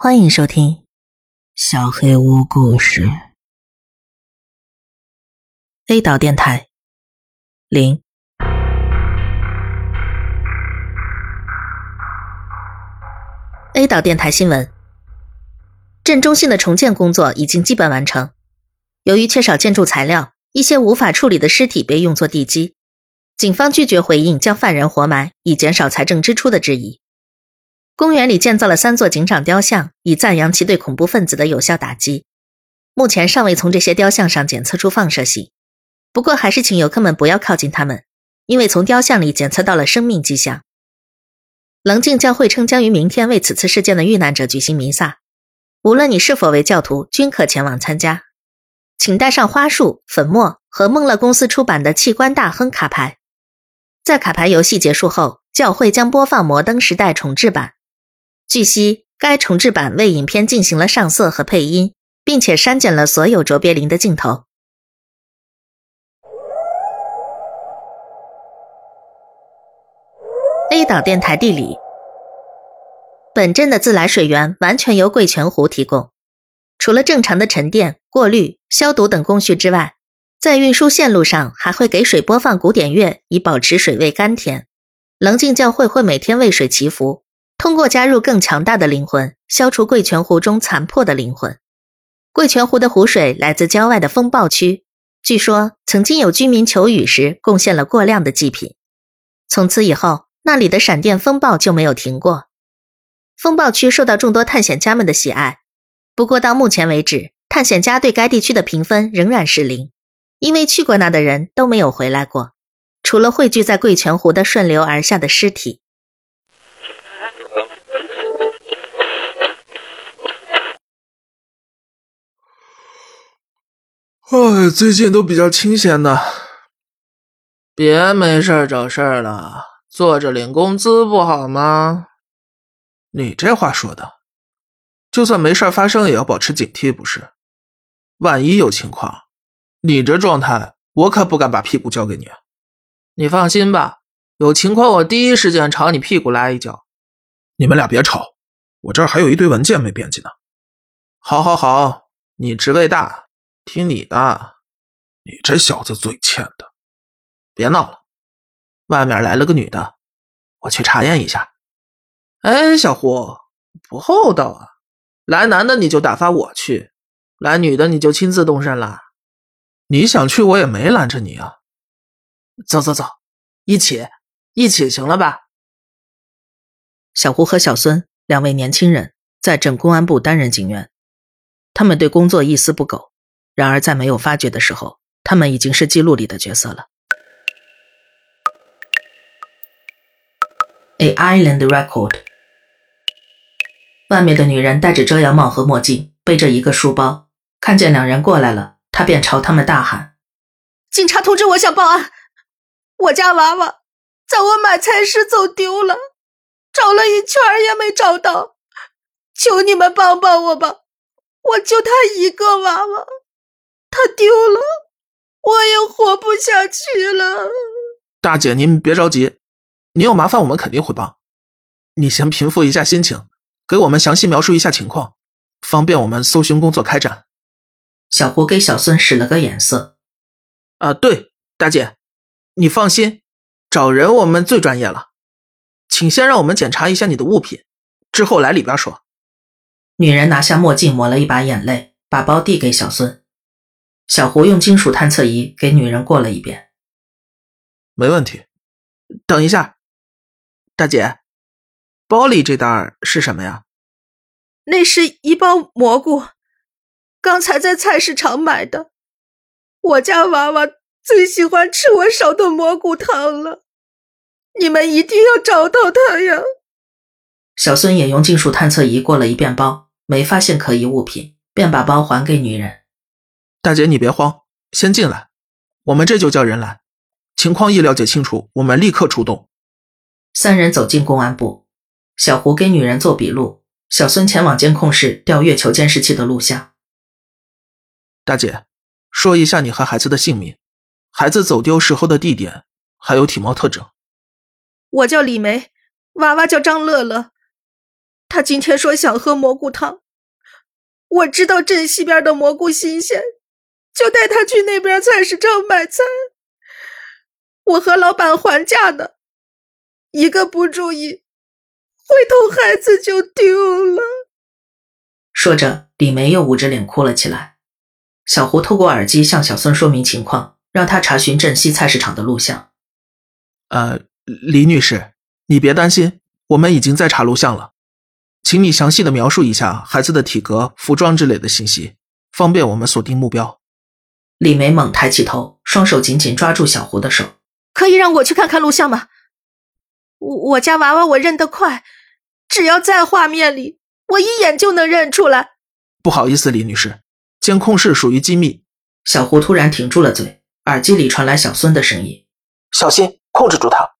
欢迎收听《小黑屋故事》A 岛电台零。A 岛电台新闻：镇中心的重建工作已经基本完成。由于缺少建筑材料，一些无法处理的尸体被用作地基。警方拒绝回应将犯人活埋，以减少财政支出的质疑。公园里建造了三座警长雕像，以赞扬其对恐怖分子的有效打击。目前尚未从这些雕像上检测出放射性，不过还是请游客们不要靠近他们，因为从雕像里检测到了生命迹象。棱镜教会称将于明天为此次事件的遇难者举行弥撒，无论你是否为教徒，均可前往参加。请带上花束、粉末和梦乐公司出版的器官大亨卡牌。在卡牌游戏结束后，教会将播放《摩登时代》重制版。据悉，该重制版为影片进行了上色和配音，并且删减了所有卓别林的镜头。A 岛电台地理：本镇的自来水源完全由贵泉湖提供，除了正常的沉淀、过滤、消毒等工序之外。在运输线路上，还会给水播放古典乐，以保持水位甘甜。棱镜教会会每天为水祈福，通过加入更强大的灵魂，消除贵泉湖中残破的灵魂。贵泉湖的湖水来自郊外的风暴区，据说曾经有居民求雨时贡献了过量的祭品。从此以后，那里的闪电风暴就没有停过。风暴区受到众多探险家们的喜爱，不过到目前为止，探险家对该地区的评分仍然是零。因为去过那的人都没有回来过，除了汇聚在贵泉湖的顺流而下的尸体。哎，最近都比较清闲的，别没事找事儿了，坐着领工资不好吗？你这话说的，就算没事发生，也要保持警惕，不是？万一有情况。你这状态，我可不敢把屁股交给你。你放心吧，有情况我第一时间朝你屁股来一脚。你们俩别吵，我这儿还有一堆文件没编辑呢。好，好，好，你职位大，听你的。你这小子嘴欠的，别闹了。外面来了个女的，我去查验一下。哎，小胡，不厚道啊！来男的你就打发我去，来女的你就亲自动身了。你想去，我也没拦着你啊。走走走，一起，一起，行了吧？小胡和小孙两位年轻人在镇公安部担任警员，他们对工作一丝不苟。然而在没有发觉的时候，他们已经是记录里的角色了。A Island Record。外面的女人戴着遮阳帽和墨镜，背着一个书包，看见两人过来了。她便朝他们大喊：“警察同志，我想报案！我家娃娃在我买菜时走丢了，找了一圈也没找到，求你们帮帮我吧！我就他一个娃娃，他丢了，我也活不下去了。”大姐，您别着急，您有麻烦我们肯定会帮。你先平复一下心情，给我们详细描述一下情况，方便我们搜寻工作开展。小胡给小孙使了个眼色。啊，对，大姐，你放心，找人我们最专业了。请先让我们检查一下你的物品，之后来里边说。女人拿下墨镜，抹了一把眼泪，把包递给小孙。小胡用金属探测仪给女人过了一遍。没问题。等一下，大姐，包里这袋是什么呀？那是一包蘑菇。刚才在菜市场买的，我家娃娃最喜欢吃我烧的蘑菇汤了。你们一定要找到他呀！小孙也用金属探测仪过了一遍包，没发现可疑物品，便把包还给女人。大姐，你别慌，先进来，我们这就叫人来。情况一了解清楚，我们立刻出动。三人走进公安部，小胡给女人做笔录，小孙前往监控室调月球监视器的录像。大姐，说一下你和孩子的姓名，孩子走丢时候的地点，还有体貌特征。我叫李梅，娃娃叫张乐乐。他今天说想喝蘑菇汤，我知道镇西边的蘑菇新鲜，就带他去那边菜市场买菜。我和老板还价呢，一个不注意，回头孩子就丢了。说着，李梅又捂着脸哭了起来。小胡透过耳机向小孙说明情况，让他查询镇西菜市场的录像。呃，李女士，你别担心，我们已经在查录像了，请你详细的描述一下孩子的体格、服装之类的信息，方便我们锁定目标。李梅猛抬起头，双手紧紧抓住小胡的手。可以让我去看看录像吗？我我家娃娃我认得快，只要在画面里，我一眼就能认出来。不好意思，李女士。监控室属于机密。小胡突然停住了嘴，耳机里传来小孙的声音：“小心，控制住他。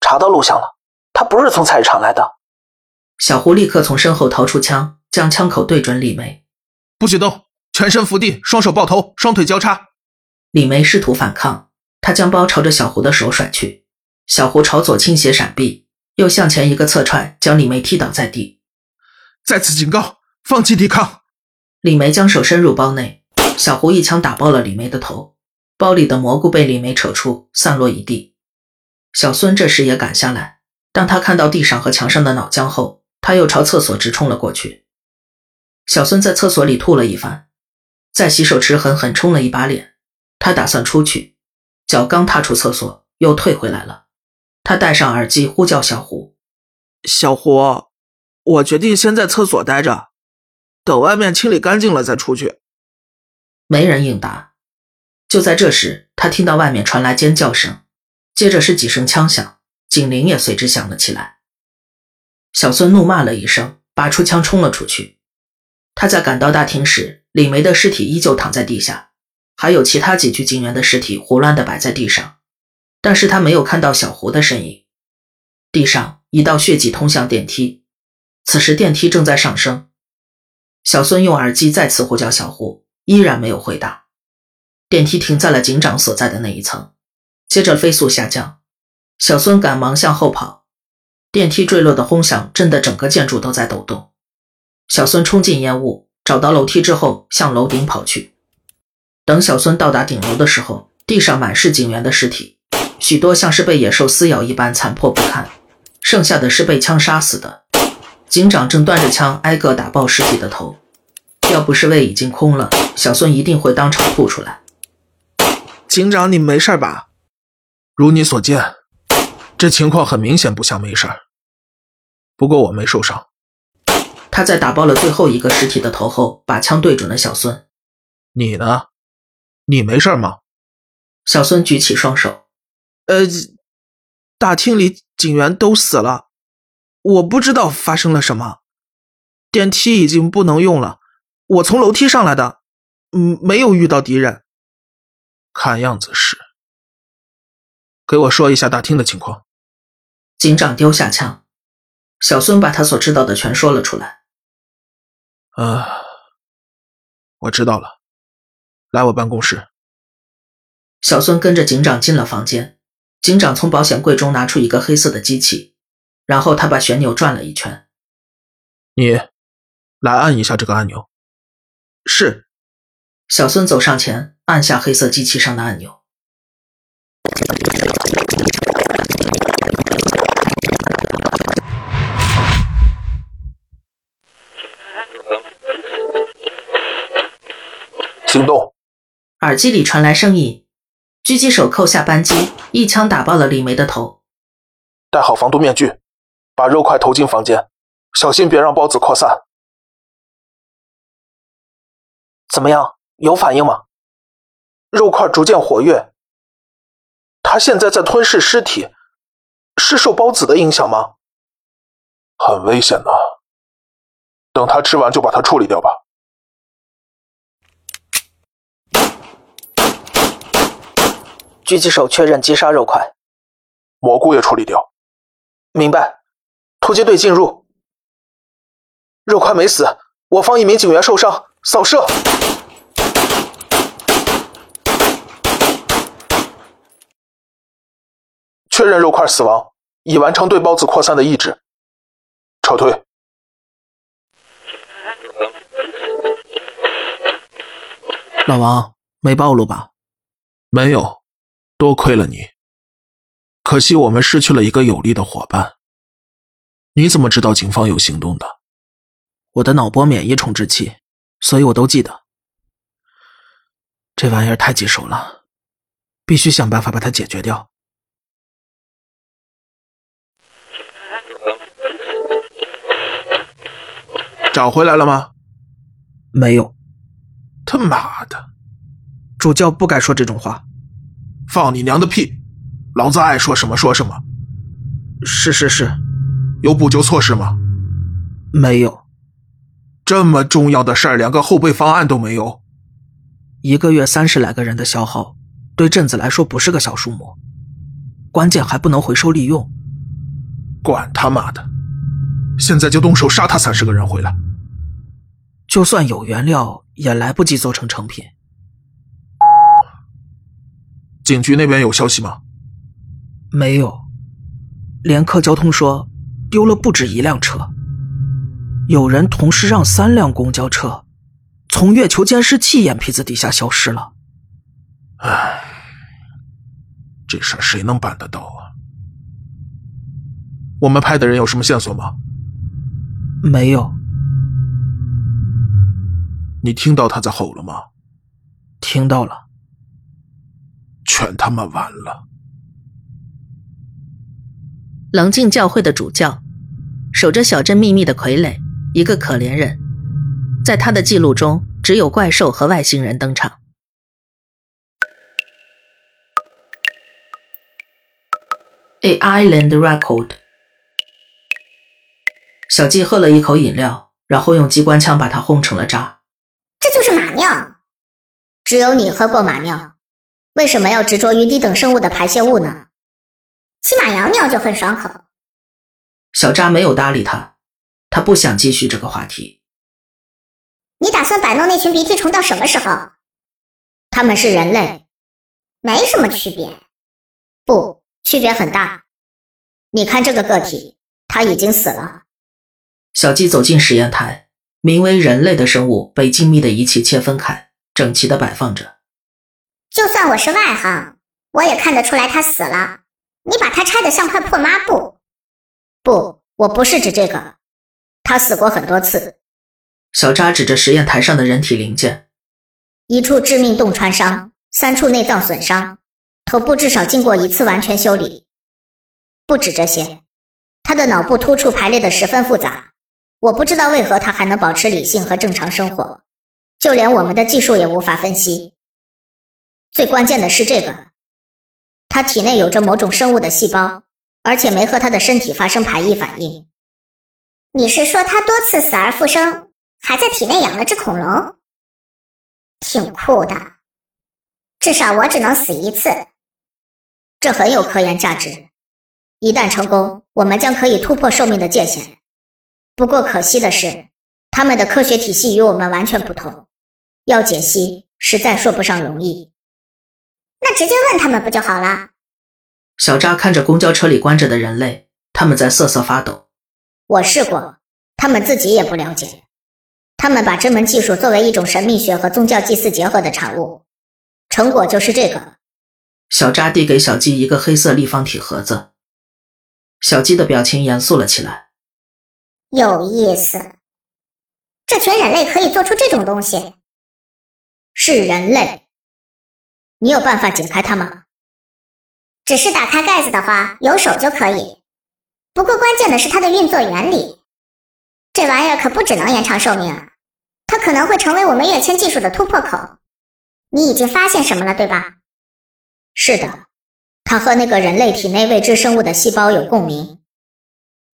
查到录像了，他不是从菜市场来的。”小胡立刻从身后掏出枪，将枪口对准李梅：“不许动，全身伏地，双手抱头，双腿交叉。”李梅试图反抗，他将包朝着小胡的手甩去，小胡朝左倾斜闪避，又向前一个侧踹，将李梅踢倒在地。再次警告，放弃抵抗。李梅将手伸入包内，小胡一枪打爆了李梅的头，包里的蘑菇被李梅扯出，散落一地。小孙这时也赶下来，当他看到地上和墙上的脑浆后，他又朝厕所直冲了过去。小孙在厕所里吐了一番，在洗手池狠狠冲了一把脸。他打算出去，脚刚踏出厕所，又退回来了。他戴上耳机，呼叫小胡：“小胡，我决定先在厕所待着。”等外面清理干净了再出去。没人应答。就在这时，他听到外面传来尖叫声，接着是几声枪响，警铃也随之响了起来。小孙怒骂了一声，拔出枪冲了出去。他在赶到大厅时，李梅的尸体依旧躺在地下，还有其他几具警员的尸体胡乱的摆在地上，但是他没有看到小胡的身影。地上一道血迹通向电梯，此时电梯正在上升。小孙用耳机再次呼叫小胡，依然没有回答。电梯停在了警长所在的那一层，接着飞速下降。小孙赶忙向后跑，电梯坠落的轰响震得整个建筑都在抖动。小孙冲进烟雾，找到楼梯之后向楼顶跑去。等小孙到达顶楼的时候，地上满是警员的尸体，许多像是被野兽撕咬一般残破不堪，剩下的是被枪杀死的。警长正端着枪挨个打爆尸体的头，要不是胃已经空了，小孙一定会当场吐出来。警长，你没事吧？如你所见，这情况很明显不像没事。不过我没受伤。他在打爆了最后一个尸体的头后，把枪对准了小孙。你呢？你没事吗？小孙举起双手。呃，大厅里警员都死了。我不知道发生了什么，电梯已经不能用了。我从楼梯上来的，嗯，没有遇到敌人。看样子是。给我说一下大厅的情况。警长丢下枪，小孙把他所知道的全说了出来。啊，我知道了，来我办公室。小孙跟着警长进了房间，警长从保险柜中拿出一个黑色的机器。然后他把旋钮转了一圈，你来按一下这个按钮。是。小孙走上前，按下黑色机器上的按钮。行动。耳机里传来声音，狙击手扣下扳机，一枪打爆了李梅的头。戴好防毒面具。把肉块投进房间，小心别让孢子扩散。怎么样？有反应吗？肉块逐渐活跃。他现在在吞噬尸体，是受孢子的影响吗？很危险的。等他吃完就把它处理掉吧。狙击手确认击杀肉块，蘑菇也处理掉。明白。突击队进入，肉块没死，我方一名警员受伤，扫射。确认肉块死亡，已完成对孢子扩散的抑制，撤退。老王没暴露吧？没有，多亏了你。可惜我们失去了一个有力的伙伴。你怎么知道警方有行动的？我的脑波免疫重置器，所以我都记得。这玩意儿太棘手了，必须想办法把它解决掉。找回来了吗？没有。他妈的！主教不该说这种话。放你娘的屁！老子爱说什么说什么。是是是。有补救措施吗？没有。这么重要的事儿，连个后备方案都没有。一个月三十来个人的消耗，对镇子来说不是个小数目。关键还不能回收利用。管他妈的！现在就动手杀他三十个人回来。就算有原料，也来不及做成成品。警局那边有消息吗？没有。联客交通说，丢了不止一辆车。有人同时让三辆公交车从月球监视器眼皮子底下消失了。唉，这事儿谁能办得到啊？我们派的人有什么线索吗？没有。你听到他在吼了吗？听到了。全他妈完了！棱镜教会的主教，守着小镇秘密的傀儡，一个可怜人，在他的记录中，只有怪兽和外星人登场。A Island Record。小季喝了一口饮料，然后用机关枪把它轰成了渣。这就是马尿，只有你喝过马尿，为什么要执着于低等生物的排泄物呢？起码羊尿就很爽口。小渣没有搭理他，他不想继续这个话题。你打算摆弄那群鼻涕虫到什么时候？他们是人类，没什么区别。不，区别很大。你看这个个体，他已经死了。小鸡走进实验台，名为人类的生物被精密的仪器切分开，整齐的摆放着。就算我是外行，我也看得出来他死了。你把他拆得像块破抹布。不，我不是指这个。他死过很多次。小扎指着实验台上的人体零件，一处致命洞穿伤，三处内脏损伤，头部至少经过一次完全修理。不止这些，他的脑部突触排列的十分复杂。我不知道为何他还能保持理性和正常生活，就连我们的技术也无法分析。最关键的是这个，他体内有着某种生物的细胞，而且没和他的身体发生排异反应。你是说他多次死而复生，还在体内养了只恐龙？挺酷的，至少我只能死一次，这很有科研价值。一旦成功，我们将可以突破寿命的界限。不过可惜的是，他们的科学体系与我们完全不同，要解析实在说不上容易。那直接问他们不就好了？小扎看着公交车里关着的人类，他们在瑟瑟发抖。我试过，他们自己也不了解。他们把这门技术作为一种神秘学和宗教祭祀结合的产物，成果就是这个。小扎递给小鸡一个黑色立方体盒子，小鸡的表情严肃了起来。有意思，这群人类可以做出这种东西。是人类，你有办法解开它吗？只是打开盖子的话，有手就可以。不过关键的是它的运作原理。这玩意儿可不只能延长寿命啊，它可能会成为我们跃迁技术的突破口。你已经发现什么了，对吧？是的，它和那个人类体内未知生物的细胞有共鸣。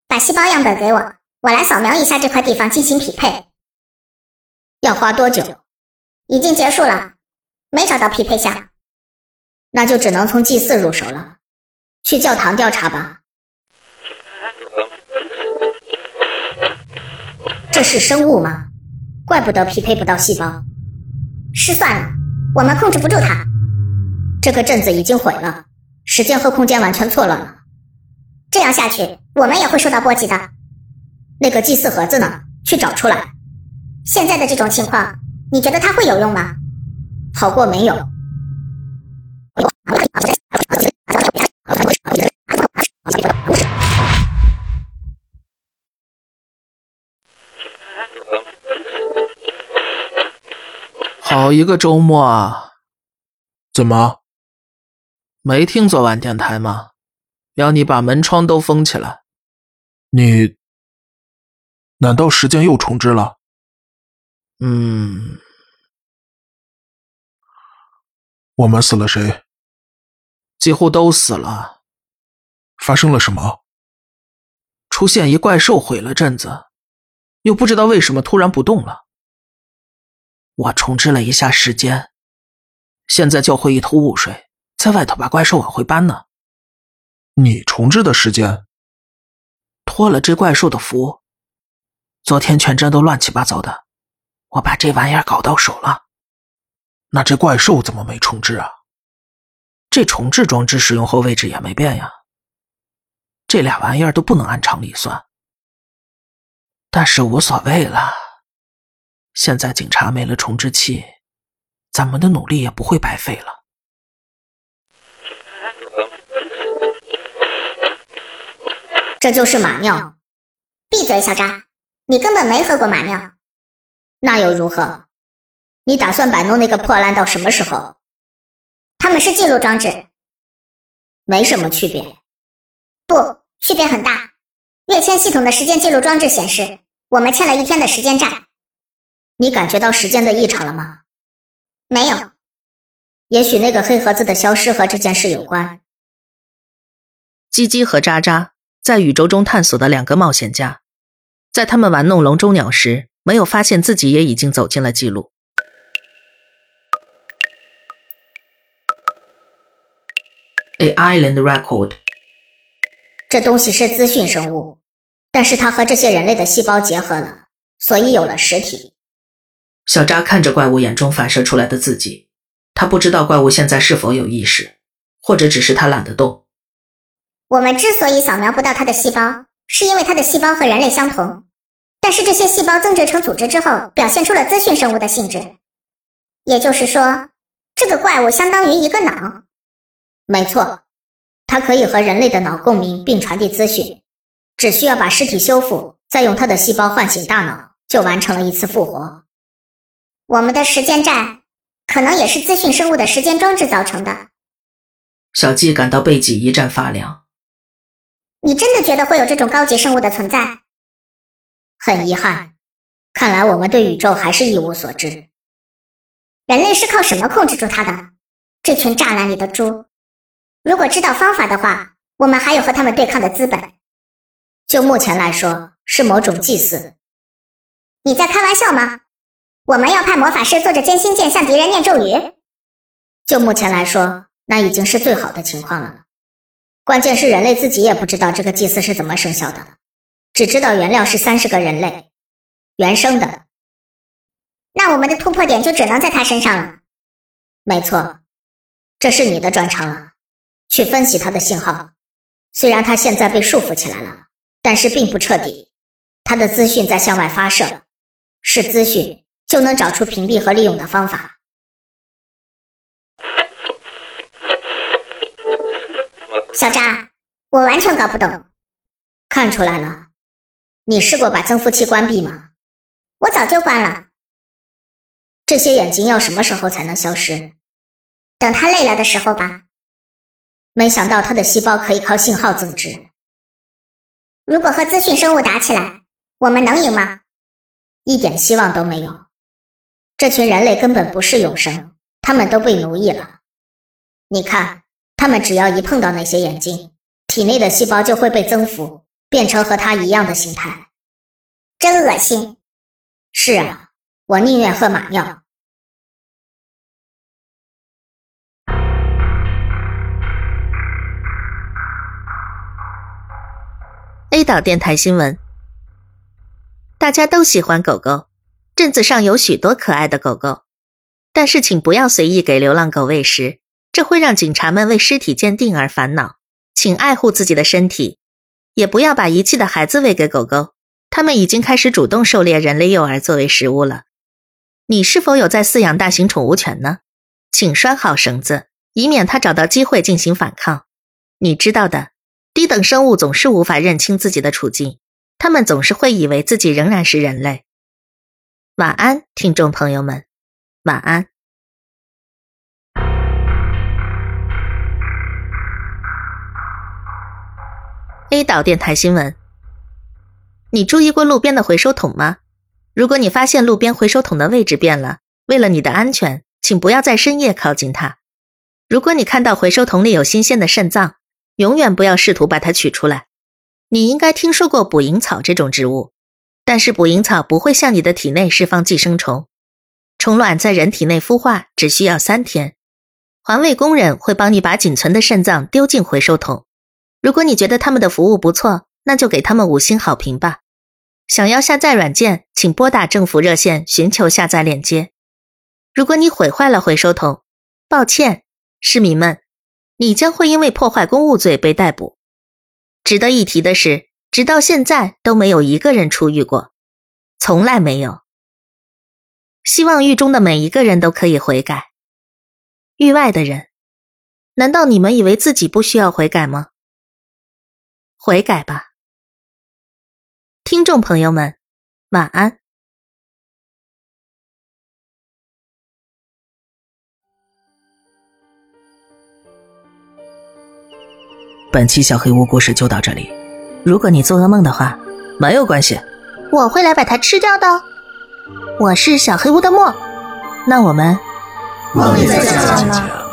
把细胞样本给我。我来扫描一下这块地方进行匹配，要花多久？已经结束了，没找到匹配项，那就只能从祭祀入手了。去教堂调查吧。这是生物吗？怪不得匹配不到细胞。失算了，我们控制不住它。这个镇子已经毁了，时间和空间完全错乱了。这样下去，我们也会受到波及的。那个祭祀盒子呢？去找出来。现在的这种情况，你觉得它会有用吗？好过没有。好一个周末啊！怎么？没听昨晚电台吗？要你把门窗都封起来。你难道时间又重置了？嗯。我们死了谁？几乎都死了。发生了什么？出现一怪兽毁了镇子，又不知道为什么突然不动了。我重置了一下时间，现在教会一头雾水，在外头把怪兽往回搬呢。你重置的时间，托了这怪兽的福。昨天全镇都乱七八糟的，我把这玩意儿搞到手了。那这怪兽怎么没重置啊？这重置装置使用后位置也没变呀。这俩玩意儿都不能按常理算，但是无所谓了。现在警察没了重置器，咱们的努力也不会白费了。这就是马尿！闭嘴，小渣！你根本没喝过马尿，那又如何？你打算摆弄那个破烂到什么时候？他们是记录装置，没什么区别。不，区别很大。跃迁系统的时间记录装置显示，我们欠了一天的时间债。你感觉到时间的异常了吗？没有。也许那个黑盒子的消失和这件事有关。叽叽和渣渣在宇宙中探索的两个冒险家，在他们玩弄笼中鸟时，没有发现自己也已经走进了记录。A island record。这东西是资讯生物，但是它和这些人类的细胞结合了，所以有了实体。小扎看着怪物眼中反射出来的自己，他不知道怪物现在是否有意识，或者只是他懒得动。我们之所以扫描不到他的细胞，是因为他的细胞和人类相同，但是这些细胞增殖成组织之后，表现出了资讯生物的性质。也就是说，这个怪物相当于一个脑。没错，它可以和人类的脑共鸣并传递资讯，只需要把尸体修复，再用它的细胞唤醒大脑，就完成了一次复活。我们的时间站，可能也是资讯生物的时间装置造成的。小季感到背脊一阵发凉。你真的觉得会有这种高级生物的存在？很遗憾，看来我们对宇宙还是一无所知。人类是靠什么控制住它的？这群栅栏里的猪。如果知道方法的话，我们还有和他们对抗的资本。就目前来说，是某种祭祀。你在开玩笑吗？我们要派魔法师坐着尖心剑向敌人念咒语。就目前来说，那已经是最好的情况了。关键是人类自己也不知道这个祭祀是怎么生效的，只知道原料是三十个人类原生的。那我们的突破点就只能在他身上了。没错，这是你的专长了，去分析他的信号。虽然他现在被束缚起来了，但是并不彻底。他的资讯在向外发射，是资讯。就能找出屏蔽和利用的方法。小扎，我完全搞不懂。看出来了，你试过把增幅器关闭吗？我早就关了。这些眼睛要什么时候才能消失？等他累了的时候吧。没想到他的细胞可以靠信号增殖。如果和资讯生物打起来，我们能赢吗？一点希望都没有。这群人类根本不是永生，他们都被奴役了。你看，他们只要一碰到那些眼睛，体内的细胞就会被增幅，变成和他一样的形态。真恶心！是啊，我宁愿喝马尿。A 岛电台新闻：大家都喜欢狗狗。镇子上有许多可爱的狗狗，但是请不要随意给流浪狗喂食，这会让警察们为尸体鉴定而烦恼。请爱护自己的身体，也不要把遗弃的孩子喂给狗狗，它们已经开始主动狩猎人类幼儿作为食物了。你是否有在饲养大型宠物犬呢？请拴好绳子，以免它找到机会进行反抗。你知道的，低等生物总是无法认清自己的处境，它们总是会以为自己仍然是人类。晚安，听众朋友们，晚安。A 岛电台新闻：你注意过路边的回收桶吗？如果你发现路边回收桶的位置变了，为了你的安全，请不要在深夜靠近它。如果你看到回收桶里有新鲜的肾脏，永远不要试图把它取出来。你应该听说过捕蝇草这种植物，但是捕蝇草不会向你的体内释放寄生虫。虫卵在人体内孵化只需要三天。环卫工人会帮你把仅存的肾脏丢进回收桶。如果你觉得他们的服务不错，那就给他们五星好评吧。想要下载软件，请拨打政府热线寻求下载链接。如果你毁坏了回收桶，抱歉，市民们，你将会因为破坏公务罪被逮捕。值得一提的是，直到现在都没有一个人出狱过，从来没有。希望狱中的每一个人都可以悔改。狱外的人，难道你们以为自己不需要悔改吗？悔改吧，听众朋友们，晚安。本期小黑屋故事就到这里。如果你做噩梦的话，没有关系，我会来把它吃掉的。我是小黑屋的墨，那我们梦里再见了。